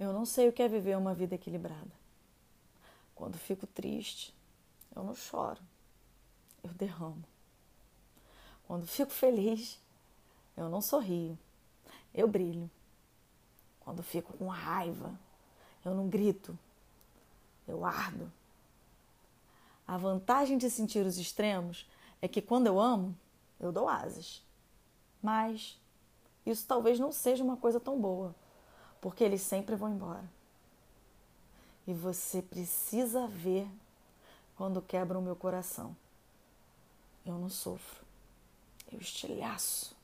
Eu não sei o que é viver uma vida equilibrada. Quando fico triste, eu não choro, eu derramo. Quando fico feliz, eu não sorrio, eu brilho. Quando fico com raiva, eu não grito, eu ardo. A vantagem de sentir os extremos é que quando eu amo, eu dou asas. Mas isso talvez não seja uma coisa tão boa, porque eles sempre vão embora. E você precisa ver quando quebra o meu coração. Eu não sofro, eu estilhaço.